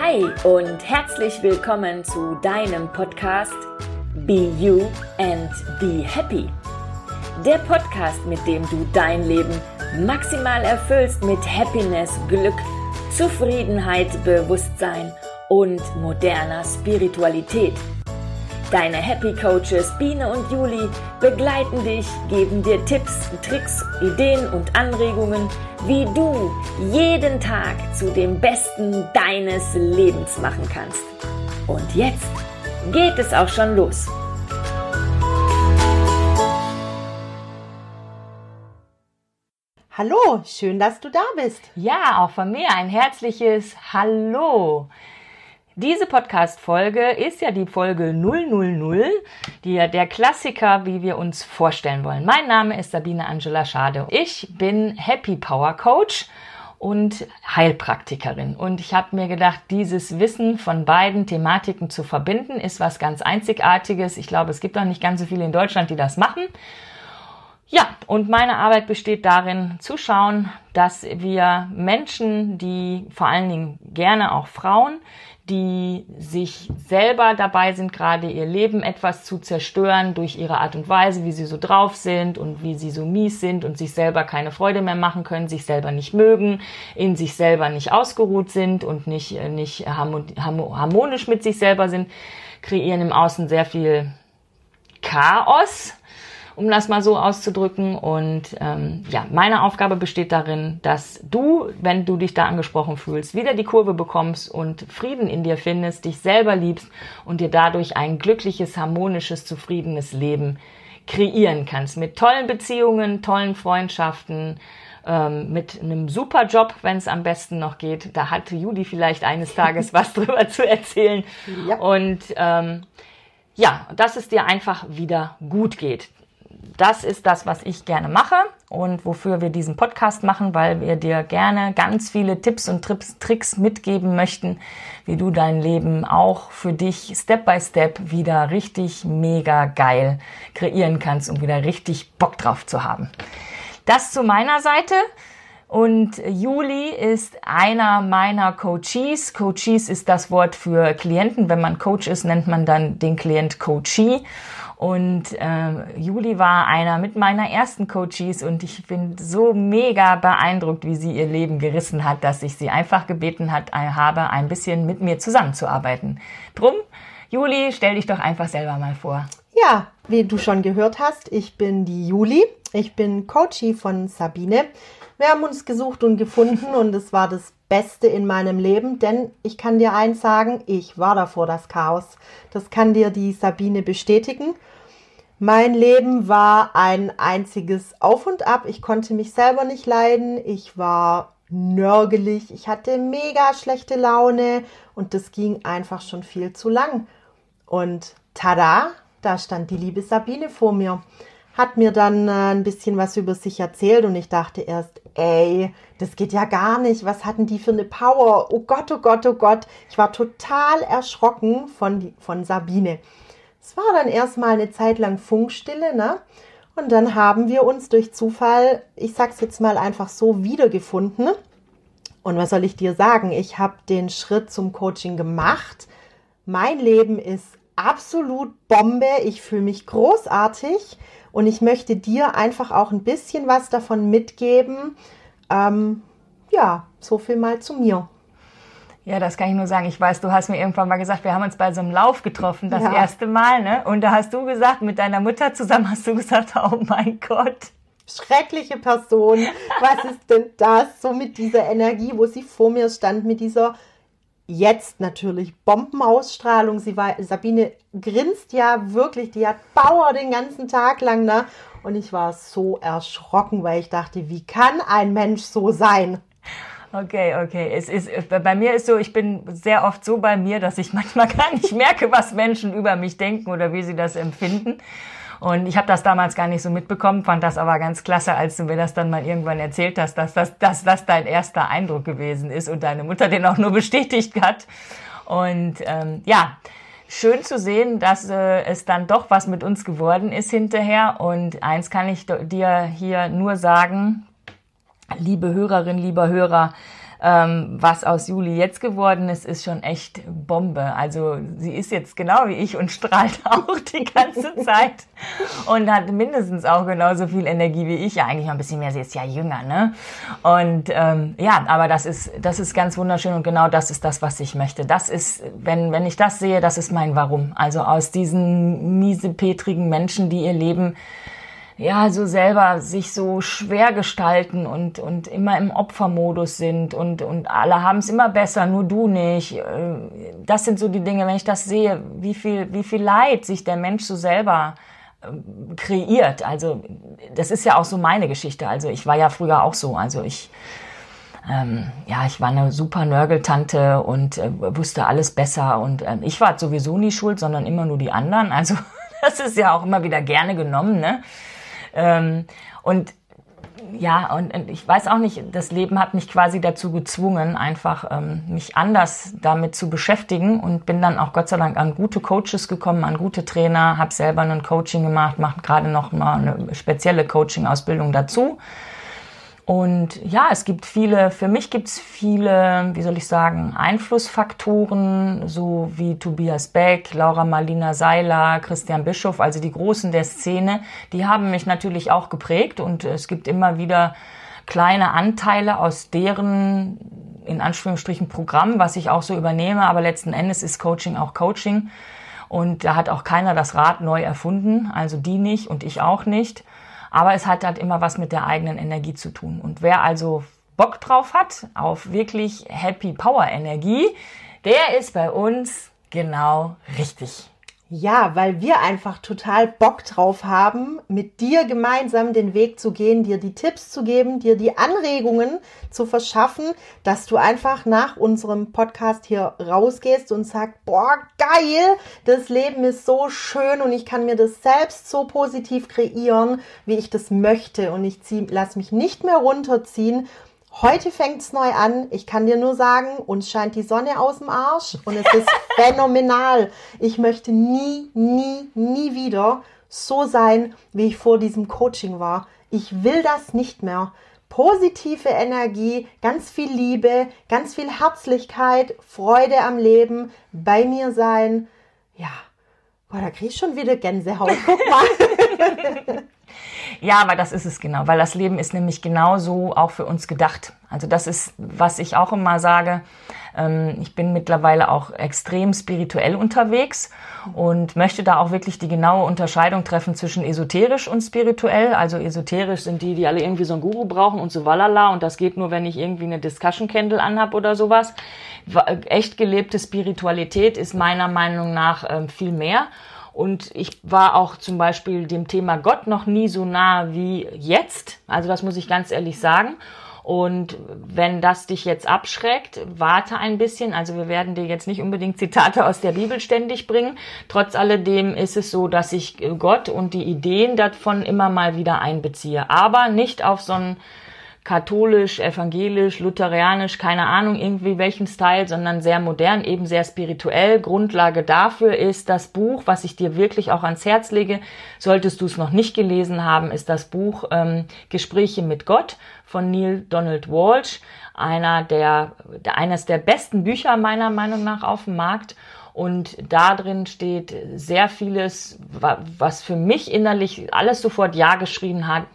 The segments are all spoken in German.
Hi und herzlich willkommen zu deinem Podcast Be You and Be Happy. Der Podcast, mit dem du dein Leben maximal erfüllst mit Happiness, Glück, Zufriedenheit, Bewusstsein und moderner Spiritualität. Deine Happy Coaches Biene und Juli begleiten dich, geben dir Tipps, Tricks, Ideen und Anregungen, wie du jeden Tag zu dem Besten deines Lebens machen kannst. Und jetzt geht es auch schon los. Hallo, schön, dass du da bist. Ja, auch von mir ein herzliches Hallo. Diese Podcast-Folge ist ja die Folge 000, die, der Klassiker, wie wir uns vorstellen wollen. Mein Name ist Sabine Angela Schade. Ich bin Happy Power Coach und Heilpraktikerin. Und ich habe mir gedacht, dieses Wissen von beiden Thematiken zu verbinden, ist was ganz Einzigartiges. Ich glaube, es gibt auch nicht ganz so viele in Deutschland, die das machen. Ja, und meine Arbeit besteht darin, zu schauen, dass wir Menschen, die vor allen Dingen gerne auch Frauen, die sich selber dabei sind, gerade ihr Leben etwas zu zerstören durch ihre Art und Weise, wie sie so drauf sind und wie sie so mies sind und sich selber keine Freude mehr machen können, sich selber nicht mögen, in sich selber nicht ausgeruht sind und nicht, äh, nicht harmonisch mit sich selber sind, kreieren im Außen sehr viel Chaos um das mal so auszudrücken. Und ähm, ja, meine Aufgabe besteht darin, dass du, wenn du dich da angesprochen fühlst, wieder die Kurve bekommst und Frieden in dir findest, dich selber liebst und dir dadurch ein glückliches, harmonisches, zufriedenes Leben kreieren kannst. Mit tollen Beziehungen, tollen Freundschaften, ähm, mit einem super Job, wenn es am besten noch geht. Da hat Judy vielleicht eines Tages was drüber zu erzählen. Ja. Und ähm, ja, dass es dir einfach wieder gut geht das ist das, was ich gerne mache und wofür wir diesen Podcast machen, weil wir dir gerne ganz viele Tipps und Tricks mitgeben möchten, wie du dein Leben auch für dich Step by Step wieder richtig mega geil kreieren kannst, um wieder richtig Bock drauf zu haben. Das zu meiner Seite. Und Juli ist einer meiner Coaches. Coaches ist das Wort für Klienten. Wenn man Coach ist, nennt man dann den Klient Coachee. Und äh, Juli war einer mit meiner ersten Coaches und ich bin so mega beeindruckt, wie sie ihr Leben gerissen hat, dass ich sie einfach gebeten hat, äh, habe, ein bisschen mit mir zusammenzuarbeiten. Drum, Juli, stell dich doch einfach selber mal vor. Ja, wie du schon gehört hast, ich bin die Juli. Ich bin Coachie von Sabine. Wir haben uns gesucht und gefunden und es war das Beste in meinem Leben, denn ich kann dir eins sagen, ich war davor das Chaos. Das kann dir die Sabine bestätigen. Mein Leben war ein einziges Auf und Ab. Ich konnte mich selber nicht leiden. Ich war nörgelig. Ich hatte mega schlechte Laune und das ging einfach schon viel zu lang. Und tada, da stand die liebe Sabine vor mir. Hat mir dann äh, ein bisschen was über sich erzählt und ich dachte erst, ey, das geht ja gar nicht. Was hatten die für eine Power? Oh Gott, oh Gott, oh Gott. Ich war total erschrocken von, von Sabine. Es war dann erstmal eine Zeit lang Funkstille, ne? Und dann haben wir uns durch Zufall, ich sag's jetzt mal einfach so, wiedergefunden. Und was soll ich dir sagen? Ich habe den Schritt zum Coaching gemacht. Mein Leben ist absolut Bombe. Ich fühle mich großartig und ich möchte dir einfach auch ein bisschen was davon mitgeben. Ähm, ja, so viel mal zu mir. Ja, das kann ich nur sagen. Ich weiß, du hast mir irgendwann mal gesagt, wir haben uns bei so einem Lauf getroffen, das ja. erste Mal, ne? Und da hast du gesagt, mit deiner Mutter zusammen hast du gesagt, oh mein Gott. Schreckliche Person. Was ist denn das? So mit dieser Energie, wo sie vor mir stand, mit dieser jetzt natürlich Bombenausstrahlung. Sie war, Sabine grinst ja wirklich, die hat Power den ganzen Tag lang, ne? Und ich war so erschrocken, weil ich dachte, wie kann ein Mensch so sein? Okay, okay. Es ist, bei mir ist so, ich bin sehr oft so bei mir, dass ich manchmal gar nicht merke, was Menschen über mich denken oder wie sie das empfinden. Und ich habe das damals gar nicht so mitbekommen, fand das aber ganz klasse, als du mir das dann mal irgendwann erzählt hast, dass das, dass das dein erster Eindruck gewesen ist und deine Mutter den auch nur bestätigt hat. Und ähm, ja, schön zu sehen, dass äh, es dann doch was mit uns geworden ist hinterher. Und eins kann ich dir hier nur sagen, liebe Hörerin, lieber Hörer, ähm, was aus Juli jetzt geworden ist, ist schon echt Bombe. Also sie ist jetzt genau wie ich und strahlt auch die ganze Zeit und hat mindestens auch genauso viel Energie wie ich. Ja, eigentlich noch ein bisschen mehr. Sie ist ja jünger, ne? Und ähm, ja, aber das ist das ist ganz wunderschön und genau das ist das, was ich möchte. Das ist, wenn wenn ich das sehe, das ist mein Warum. Also aus diesen miesepetrigen Menschen, die ihr Leben ja, so selber sich so schwer gestalten und, und immer im Opfermodus sind und, und alle haben es immer besser, nur du nicht. Äh, das sind so die Dinge, wenn ich das sehe, wie viel, wie viel Leid sich der Mensch so selber ähm, kreiert. Also, das ist ja auch so meine Geschichte. Also, ich war ja früher auch so. Also, ich, ähm, ja, ich war eine super Nörgeltante und äh, wusste alles besser und äh, ich war sowieso nie schuld, sondern immer nur die anderen. Also, das ist ja auch immer wieder gerne genommen, ne? Ähm, und ja, und, und, ich weiß auch nicht, das Leben hat mich quasi dazu gezwungen, einfach ähm, mich anders damit zu beschäftigen und bin dann auch Gott sei Dank an gute Coaches gekommen, an gute Trainer, habe selber ein Coaching gemacht, mache gerade noch mal eine spezielle Coaching-Ausbildung dazu und ja, es gibt viele, für mich gibt es viele, wie soll ich sagen, Einflussfaktoren, so wie Tobias Beck, Laura Marlina Seiler, Christian Bischof, also die Großen der Szene, die haben mich natürlich auch geprägt und es gibt immer wieder kleine Anteile aus deren, in Anführungsstrichen, Programm, was ich auch so übernehme, aber letzten Endes ist Coaching auch Coaching. Und da hat auch keiner das Rad neu erfunden, also die nicht und ich auch nicht. Aber es hat halt immer was mit der eigenen Energie zu tun. Und wer also Bock drauf hat, auf wirklich Happy Power Energie, der ist bei uns genau richtig. Ja, weil wir einfach total Bock drauf haben, mit dir gemeinsam den Weg zu gehen, dir die Tipps zu geben, dir die Anregungen zu verschaffen, dass du einfach nach unserem Podcast hier rausgehst und sagst, boah, geil, das Leben ist so schön und ich kann mir das selbst so positiv kreieren, wie ich das möchte. Und ich lass mich nicht mehr runterziehen Heute fängt's neu an. Ich kann dir nur sagen, uns scheint die Sonne aus dem Arsch und es ist phänomenal. Ich möchte nie, nie, nie wieder so sein, wie ich vor diesem Coaching war. Ich will das nicht mehr. Positive Energie, ganz viel Liebe, ganz viel Herzlichkeit, Freude am Leben, bei mir sein. Ja, boah, da krieg ich schon wieder Gänsehaut. Guck mal. Ja, aber das ist es genau, weil das Leben ist nämlich genauso auch für uns gedacht. Also das ist, was ich auch immer sage. Ähm, ich bin mittlerweile auch extrem spirituell unterwegs und möchte da auch wirklich die genaue Unterscheidung treffen zwischen esoterisch und spirituell. Also esoterisch sind die, die alle irgendwie so einen Guru brauchen und so walala und das geht nur, wenn ich irgendwie eine Discussion Candle anhab oder sowas. Echt gelebte Spiritualität ist meiner Meinung nach ähm, viel mehr. Und ich war auch zum Beispiel dem Thema Gott noch nie so nah wie jetzt. Also das muss ich ganz ehrlich sagen. Und wenn das dich jetzt abschreckt, warte ein bisschen. Also wir werden dir jetzt nicht unbedingt Zitate aus der Bibel ständig bringen. Trotz alledem ist es so, dass ich Gott und die Ideen davon immer mal wieder einbeziehe. Aber nicht auf so einen katholisch, evangelisch, lutheranisch, keine Ahnung, irgendwie welchen Style, sondern sehr modern, eben sehr spirituell. Grundlage dafür ist das Buch, was ich dir wirklich auch ans Herz lege. Solltest du es noch nicht gelesen haben, ist das Buch ähm, Gespräche mit Gott von Neil Donald Walsh, einer der, eines der besten Bücher meiner Meinung nach auf dem Markt. Und da drin steht sehr vieles, was für mich innerlich alles sofort Ja geschrieben hat,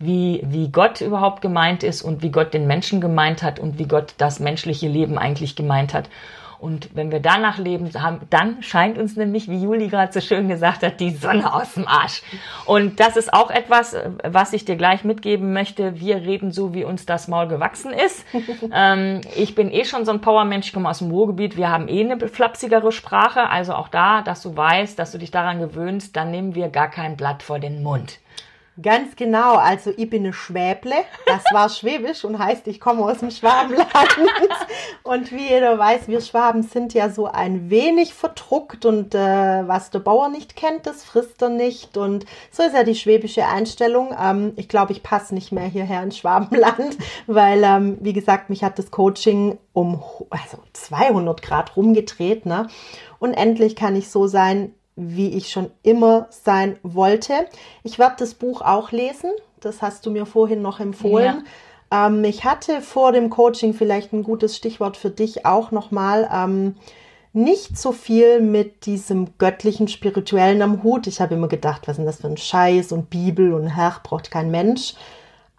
wie, wie Gott überhaupt gemeint ist und wie Gott den Menschen gemeint hat und wie Gott das menschliche Leben eigentlich gemeint hat. Und wenn wir danach leben, dann scheint uns nämlich, wie Juli gerade so schön gesagt hat, die Sonne aus dem Arsch. Und das ist auch etwas, was ich dir gleich mitgeben möchte. Wir reden so, wie uns das Maul gewachsen ist. ähm, ich bin eh schon so ein Powermensch, ich komme aus dem Ruhrgebiet. Wir haben eh eine flapsigere Sprache. Also auch da, dass du weißt, dass du dich daran gewöhnst, dann nehmen wir gar kein Blatt vor den Mund. Ganz genau, also ich bin eine Schwäble, das war Schwäbisch und heißt, ich komme aus dem Schwabenland. Und wie jeder weiß, wir Schwaben sind ja so ein wenig verdruckt und äh, was der Bauer nicht kennt, das frisst er nicht. Und so ist ja die schwäbische Einstellung. Ähm, ich glaube, ich passe nicht mehr hierher ins Schwabenland, weil, ähm, wie gesagt, mich hat das Coaching um also 200 Grad rumgedreht. Ne? Und endlich kann ich so sein, wie ich schon immer sein wollte. Ich werde das Buch auch lesen. Das hast du mir vorhin noch empfohlen. Ähm, ich hatte vor dem Coaching vielleicht ein gutes Stichwort für dich auch nochmal. Ähm, nicht so viel mit diesem göttlichen, spirituellen am Hut. Ich habe immer gedacht, was ist denn das für ein Scheiß und Bibel und Herr braucht kein Mensch.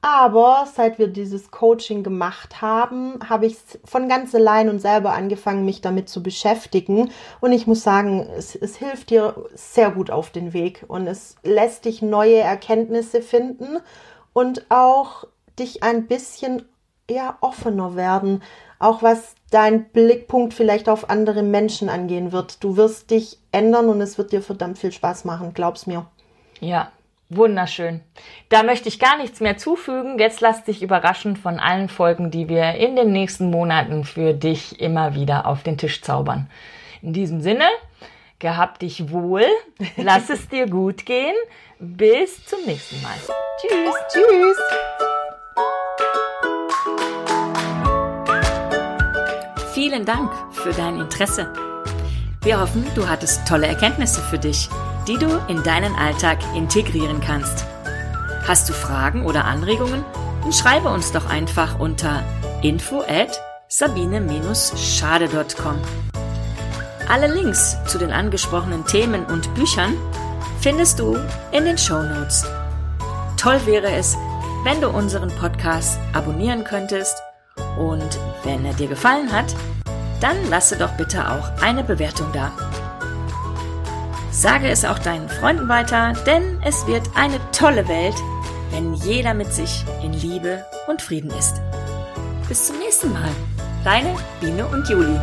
Aber seit wir dieses Coaching gemacht haben, habe ich von ganz allein und selber angefangen, mich damit zu beschäftigen. Und ich muss sagen, es, es hilft dir sehr gut auf den Weg und es lässt dich neue Erkenntnisse finden und auch dich ein bisschen eher offener werden, auch was dein Blickpunkt vielleicht auf andere Menschen angehen wird. Du wirst dich ändern und es wird dir verdammt viel Spaß machen, glaub's mir. Ja, Wunderschön. Da möchte ich gar nichts mehr zufügen. Jetzt lass dich überraschen von allen Folgen, die wir in den nächsten Monaten für dich immer wieder auf den Tisch zaubern. In diesem Sinne, gehabt dich wohl, lass es dir gut gehen. Bis zum nächsten Mal. Tschüss. Tschüss. Vielen Dank für dein Interesse. Wir hoffen, du hattest tolle Erkenntnisse für dich die du in deinen Alltag integrieren kannst. Hast du Fragen oder Anregungen? Dann schreibe uns doch einfach unter info at sabine-schade.com. Alle Links zu den angesprochenen Themen und Büchern findest du in den Show Notes. Toll wäre es, wenn du unseren Podcast abonnieren könntest und wenn er dir gefallen hat, dann lasse doch bitte auch eine Bewertung da. Sage es auch deinen Freunden weiter, denn es wird eine tolle Welt, wenn jeder mit sich in Liebe und Frieden ist. Bis zum nächsten Mal. Deine Biene und Juli.